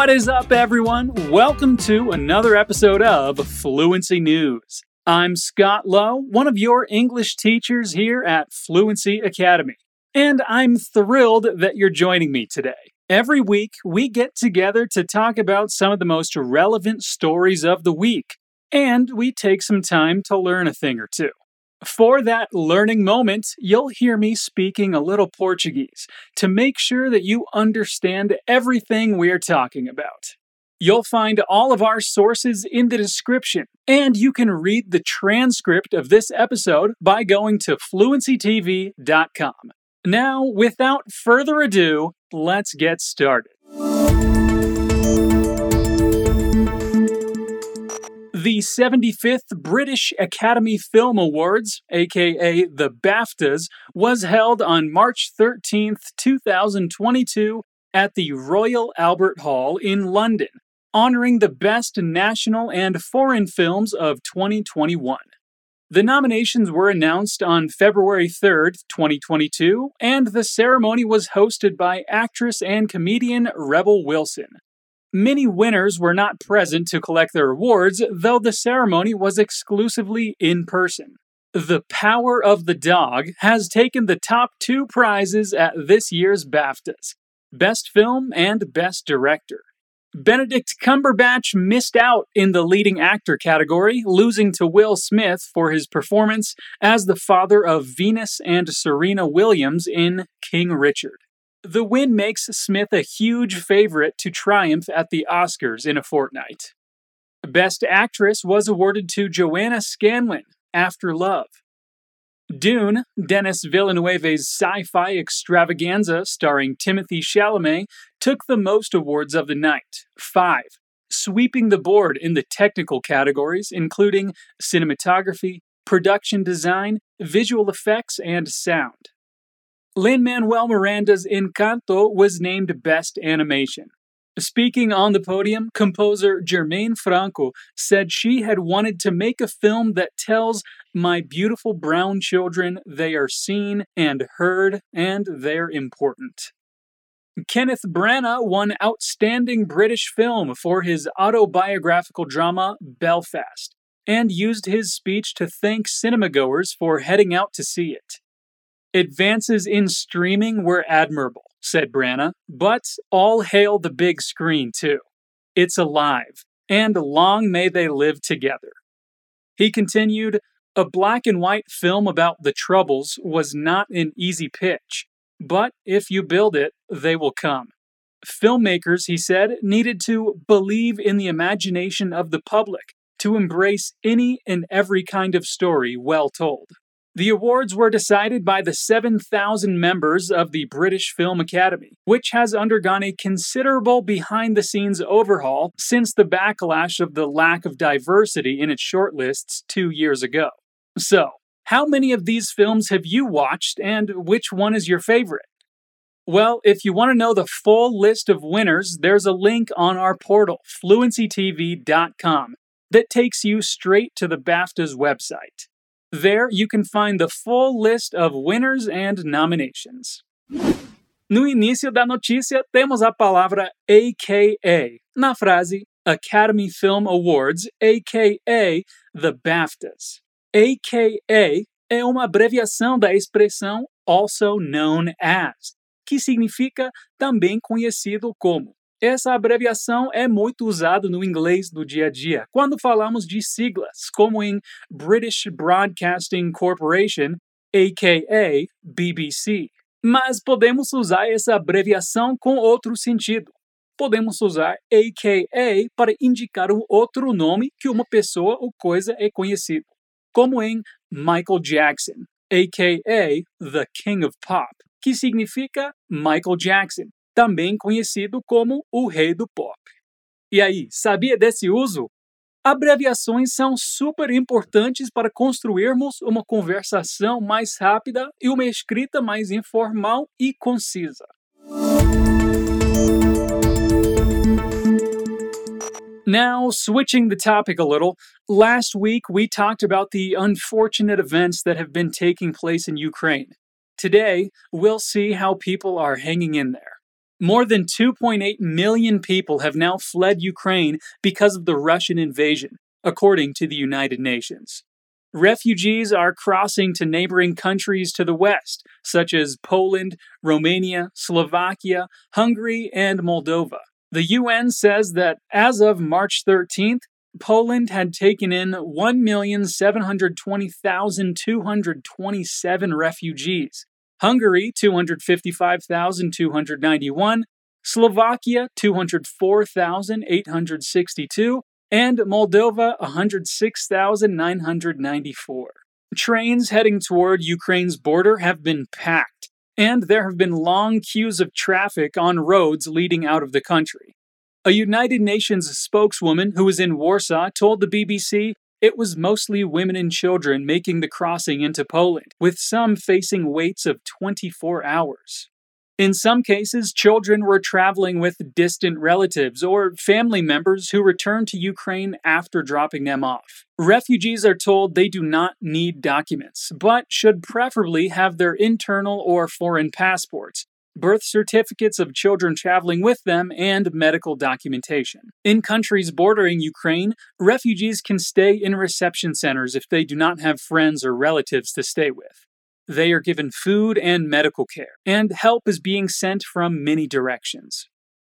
What is up, everyone? Welcome to another episode of Fluency News. I'm Scott Lowe, one of your English teachers here at Fluency Academy, and I'm thrilled that you're joining me today. Every week, we get together to talk about some of the most relevant stories of the week, and we take some time to learn a thing or two. For that learning moment, you'll hear me speaking a little Portuguese to make sure that you understand everything we're talking about. You'll find all of our sources in the description, and you can read the transcript of this episode by going to fluencytv.com. Now, without further ado, let's get started. The 75th British Academy Film Awards, aka the BAFTAs, was held on March 13, 2022, at the Royal Albert Hall in London, honoring the best national and foreign films of 2021. The nominations were announced on February 3, 2022, and the ceremony was hosted by actress and comedian Rebel Wilson. Many winners were not present to collect their awards, though the ceremony was exclusively in person. The Power of the Dog has taken the top two prizes at this year's BAFTAs Best Film and Best Director. Benedict Cumberbatch missed out in the leading actor category, losing to Will Smith for his performance as the father of Venus and Serena Williams in King Richard. The win makes Smith a huge favorite to triumph at the Oscars in a fortnight. Best Actress was awarded to Joanna Scanlon, After Love. Dune, Denis Villeneuve's sci fi extravaganza starring Timothy Chalamet, took the most awards of the night five, sweeping the board in the technical categories, including cinematography, production design, visual effects, and sound. Lin Manuel Miranda's Encanto was named Best Animation. Speaking on the podium, composer Germaine Franco said she had wanted to make a film that tells my beautiful brown children they are seen and heard and they're important. Kenneth Branagh won Outstanding British Film for his autobiographical drama Belfast and used his speech to thank cinemagoers for heading out to see it. Advances in streaming were admirable, said Branagh, but all hail the big screen too. It's alive, and long may they live together. He continued, a black and white film about the Troubles was not an easy pitch, but if you build it, they will come. Filmmakers, he said, needed to believe in the imagination of the public to embrace any and every kind of story well told. The awards were decided by the 7,000 members of the British Film Academy, which has undergone a considerable behind the scenes overhaul since the backlash of the lack of diversity in its shortlists two years ago. So, how many of these films have you watched, and which one is your favorite? Well, if you want to know the full list of winners, there's a link on our portal, fluencytv.com, that takes you straight to the BAFTA's website. There you can find the full list of winners and nominations. No início da notícia temos a palavra AKA na frase Academy Film Awards, aka the BAFTAs. AKA é uma abreviação da expressão also known as, que significa também conhecido como. Essa abreviação é muito usada no inglês do dia a dia, quando falamos de siglas, como em British Broadcasting Corporation, aka BBC. Mas podemos usar essa abreviação com outro sentido. Podemos usar AKA para indicar um outro nome que uma pessoa ou coisa é conhecido, como em Michael Jackson, AKA The King of Pop, que significa Michael Jackson, também conhecido como o rei do pop. E aí, sabia desse uso? Abreviações são super importantes para construirmos uma conversação mais rápida e uma escrita mais informal e concisa. Now, switching the topic a little, last week we talked about the unfortunate events that have been taking place in Ukraine. Today, we'll see how people are hanging in there. More than 2.8 million people have now fled Ukraine because of the Russian invasion, according to the United Nations. Refugees are crossing to neighboring countries to the west, such as Poland, Romania, Slovakia, Hungary, and Moldova. The UN says that as of March 13th, Poland had taken in 1,720,227 refugees, Hungary 255,291, Slovakia 204,862, and Moldova 106,994. Trains heading toward Ukraine's border have been packed, and there have been long queues of traffic on roads leading out of the country. A United Nations spokeswoman who was in Warsaw told the BBC it was mostly women and children making the crossing into Poland, with some facing waits of 24 hours. In some cases, children were traveling with distant relatives or family members who returned to Ukraine after dropping them off. Refugees are told they do not need documents, but should preferably have their internal or foreign passports, birth certificates of children traveling with them, and medical documentation. In countries bordering Ukraine, refugees can stay in reception centers if they do not have friends or relatives to stay with. They are given food and medical care, and help is being sent from many directions.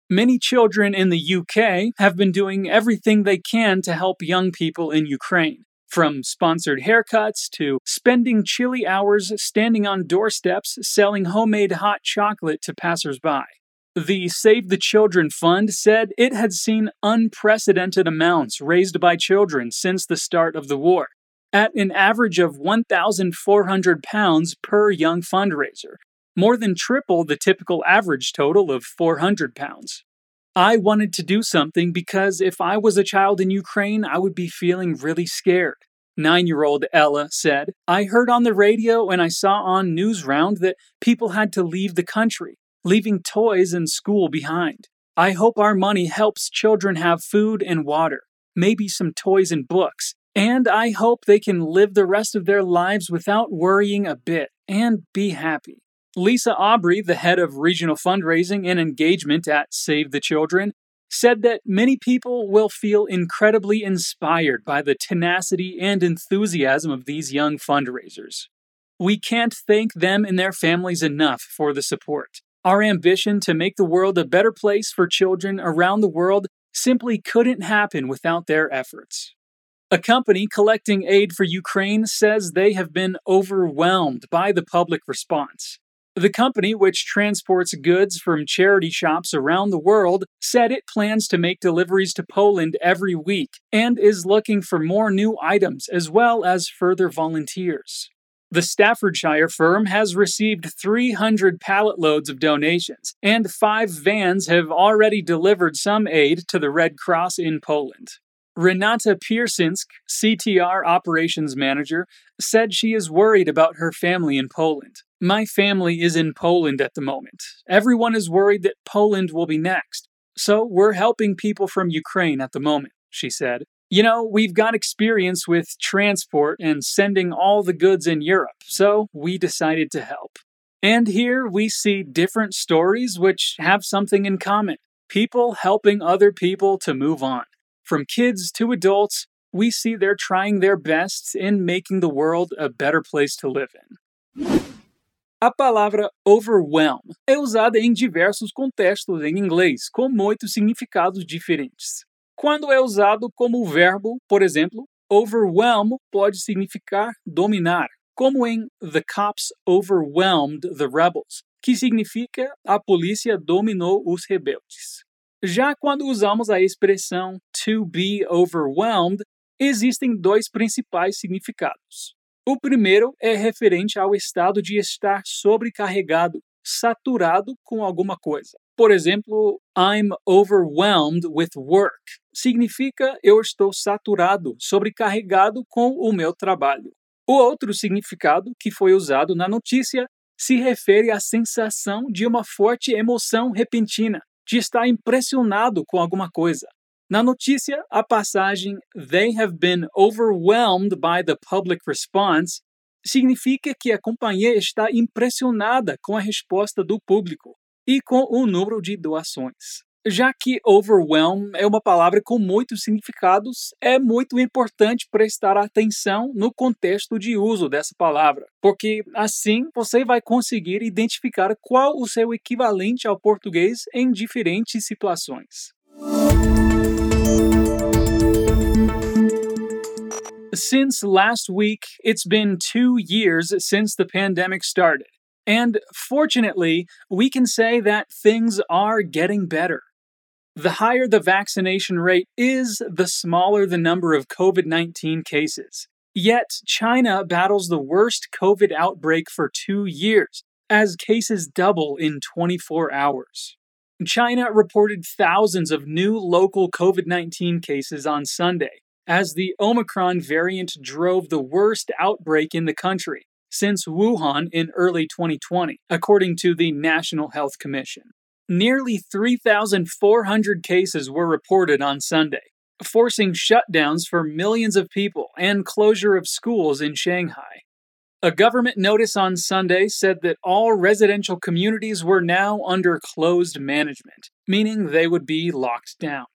Many children in the UK have been doing everything they can to help young people in Ukraine, from sponsored haircuts to spending chilly hours standing on doorsteps selling homemade hot chocolate to passersby. The Save the Children Fund said it had seen unprecedented amounts raised by children since the start of the war, at an average of 1,400 pounds per young fundraiser, more than triple the typical average total of 400 pounds. I wanted to do something because if I was a child in Ukraine, I would be feeling really scared. Nine year old Ella said, I heard on the radio and I saw on Newsround that people had to leave the country, leaving toys and school behind. I hope our money helps children have food and water, maybe some toys and books, and I hope they can live the rest of their lives without worrying a bit and be happy. Lisa Aubrey, the head of regional fundraising and engagement at Save the Children, said that many people will feel incredibly inspired by the tenacity and enthusiasm of these young fundraisers. We can't thank them and their families enough for the support. Our ambition to make the world a better place for children around the world simply couldn't happen without their efforts. A company collecting aid for Ukraine says they have been overwhelmed by the public response. The company, which transports goods from charity shops around the world, said it plans to make deliveries to Poland every week and is looking for more new items as well as further volunteers. The Staffordshire firm has received 300 pallet loads of donations, and five vans have already delivered some aid to the Red Cross in Poland. Renata Piersinsk, CTR operations manager, said she is worried about her family in Poland. My family is in Poland at the moment. Everyone is worried that Poland will be next. So we're helping people from Ukraine at the moment, she said. You know, we've got experience with transport and sending all the goods in Europe, so we decided to help. And here we see different stories which have something in common people helping other people to move on. From kids to adults, we see they're trying their best in making the world a better place to live in. A palavra overwhelm é usada em diversos contextos em inglês, com muitos significados diferentes. Quando é usado como verbo, por exemplo, overwhelm pode significar dominar, como em The cops overwhelmed the rebels, que significa a polícia dominou os rebeldes. Já quando usamos a expressão to be overwhelmed, existem dois principais significados. O primeiro é referente ao estado de estar sobrecarregado, saturado com alguma coisa. Por exemplo, I'm overwhelmed with work. Significa eu estou saturado, sobrecarregado com o meu trabalho. O outro significado que foi usado na notícia se refere à sensação de uma forte emoção repentina, de estar impressionado com alguma coisa. Na notícia, a passagem They have been overwhelmed by the public response significa que a companhia está impressionada com a resposta do público. e com o número de doações. Já que overwhelm é uma palavra com muitos significados, é muito importante prestar atenção no contexto de uso dessa palavra, porque assim você vai conseguir identificar qual o seu equivalente ao português em diferentes situações. Since last week, it's been two years since the pandemic started. And fortunately, we can say that things are getting better. The higher the vaccination rate is, the smaller the number of COVID 19 cases. Yet, China battles the worst COVID outbreak for two years, as cases double in 24 hours. China reported thousands of new local COVID 19 cases on Sunday, as the Omicron variant drove the worst outbreak in the country since Wuhan in early 2020, according to the National Health Commission. Nearly 3,400 cases were reported on Sunday, forcing shutdowns for millions of people and closure of schools in Shanghai. A government notice on Sunday said that all residential communities were now under closed management, meaning they would be locked down.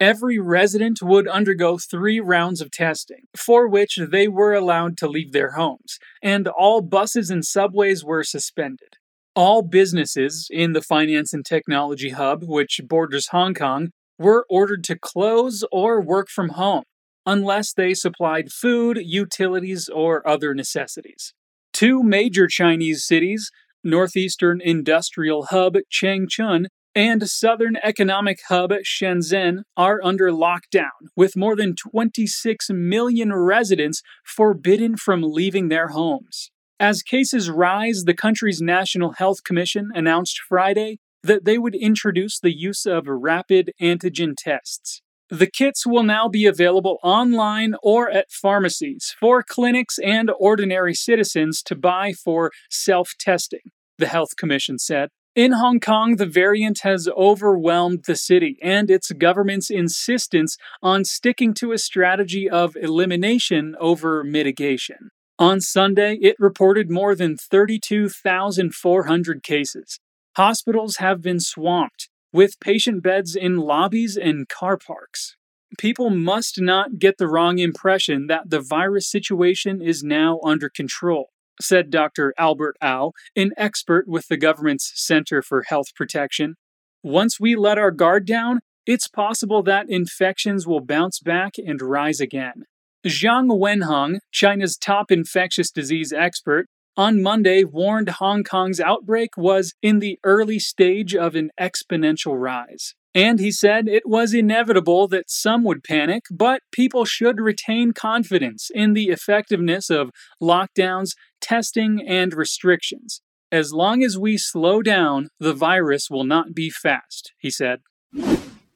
Every resident would undergo three rounds of testing, for which they were allowed to leave their homes, and all buses and subways were suspended. All businesses in the finance and technology hub, which borders Hong Kong, were ordered to close or work from home, unless they supplied food, utilities, or other necessities. Two major Chinese cities, Northeastern Industrial Hub Changchun and Southern Economic Hub Shenzhen, are under lockdown, with more than 26 million residents forbidden from leaving their homes. As cases rise, the country's National Health Commission announced Friday that they would introduce the use of rapid antigen tests. The kits will now be available online or at pharmacies for clinics and ordinary citizens to buy for self testing, the Health Commission said. In Hong Kong, the variant has overwhelmed the city and its government's insistence on sticking to a strategy of elimination over mitigation. On Sunday, it reported more than 32,400 cases. Hospitals have been swamped, with patient beds in lobbies and car parks. People must not get the wrong impression that the virus situation is now under control, said Dr. Albert Au, an expert with the government's Center for Health Protection. Once we let our guard down, it's possible that infections will bounce back and rise again. Zhang Wenhong, China's top infectious disease expert, on Monday warned Hong Kong's outbreak was in the early stage of an exponential rise. And he said it was inevitable that some would panic, but people should retain confidence in the effectiveness of lockdowns, testing, and restrictions. As long as we slow down, the virus will not be fast, he said.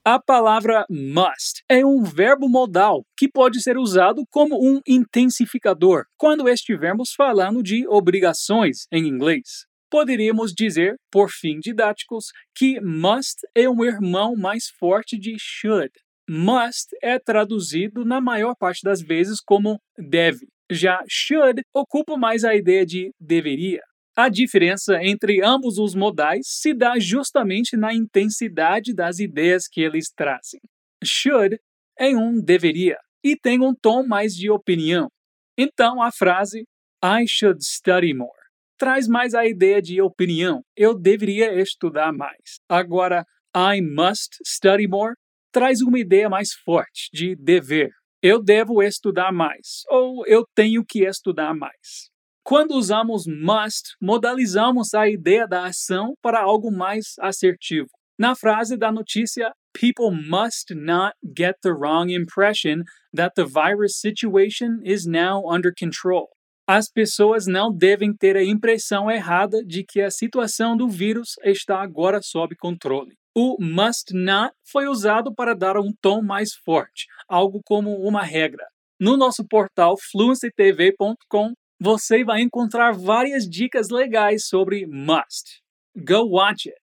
A palavra must é um verbo modal que pode ser usado como um intensificador quando estivermos falando de obrigações em inglês. Poderíamos dizer, por fim didáticos, que must é um irmão mais forte de should. Must é traduzido na maior parte das vezes como deve. Já should ocupa mais a ideia de deveria. A diferença entre ambos os modais se dá justamente na intensidade das ideias que eles trazem. Should é um deveria e tem um tom mais de opinião. Então a frase I should study more traz mais a ideia de opinião. Eu deveria estudar mais. Agora, I must study more traz uma ideia mais forte de dever. Eu devo estudar mais ou eu tenho que estudar mais. Quando usamos must, modalizamos a ideia da ação para algo mais assertivo. Na frase da notícia, people must not get the wrong impression that the virus situation is now under control. As pessoas não devem ter a impressão errada de que a situação do vírus está agora sob controle. O must not foi usado para dar um tom mais forte, algo como uma regra. No nosso portal fluencytv.com você vai encontrar várias dicas legais sobre must. Go watch it!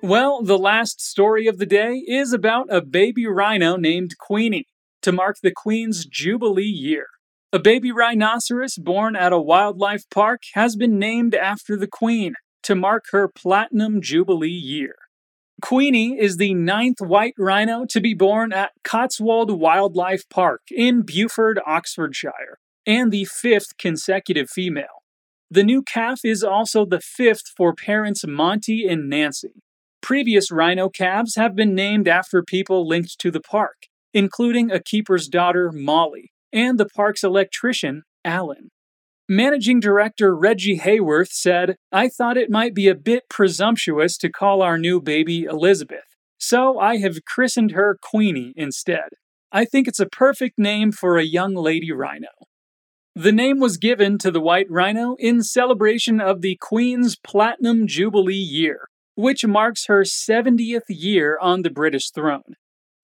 Well, the last story of the day is about a baby rhino named Queenie to mark the Queen's Jubilee year. A baby rhinoceros born at a wildlife park has been named after the Queen to mark her Platinum Jubilee year. Queenie is the ninth white rhino to be born at Cotswold Wildlife Park in Burford, Oxfordshire, and the fifth consecutive female. The new calf is also the fifth for parents Monty and Nancy. Previous rhino calves have been named after people linked to the park, including a keeper's daughter, Molly, and the park's electrician, Alan. Managing Director Reggie Heyworth said, I thought it might be a bit presumptuous to call our new baby Elizabeth, so I have christened her Queenie instead. I think it's a perfect name for a young lady rhino. The name was given to the white rhino in celebration of the Queen's Platinum Jubilee year, which marks her 70th year on the British throne.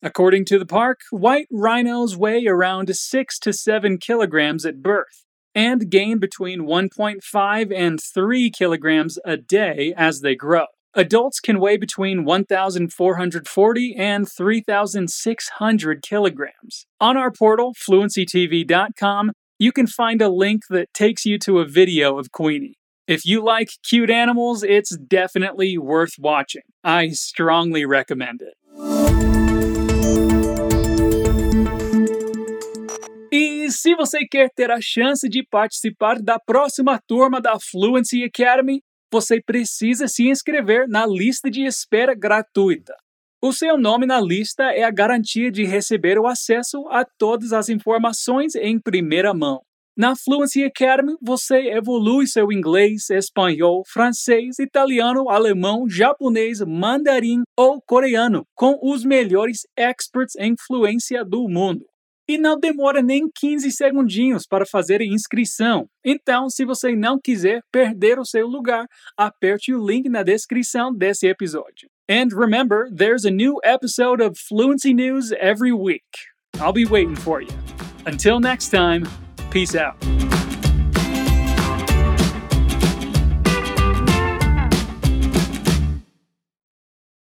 According to the park, white rhinos weigh around 6 to 7 kilograms at birth and gain between 1.5 and 3 kilograms a day as they grow. Adults can weigh between 1,440 and 3,600 kilograms. On our portal, fluencytv.com, you can find a link that takes you to a video of Queenie. If you like cute animals, it's definitely worth watching. I strongly recommend it. E se você quer ter a chance de participar da próxima turma da Fluency Academy, você precisa se inscrever na lista de espera gratuita. O seu nome na lista é a garantia de receber o acesso a todas as informações em primeira mão. Na Fluency Academy, você evolui seu inglês, espanhol, francês, italiano, alemão, japonês, mandarim ou coreano com os melhores experts em fluência do mundo. E não demora nem 15 segundinhos para fazer inscrição. Então, se você não quiser perder o seu lugar, aperte o link na descrição desse episódio. And remember, there's a new episode of Fluency News every week. I'll be waiting for you. Until next time, peace out.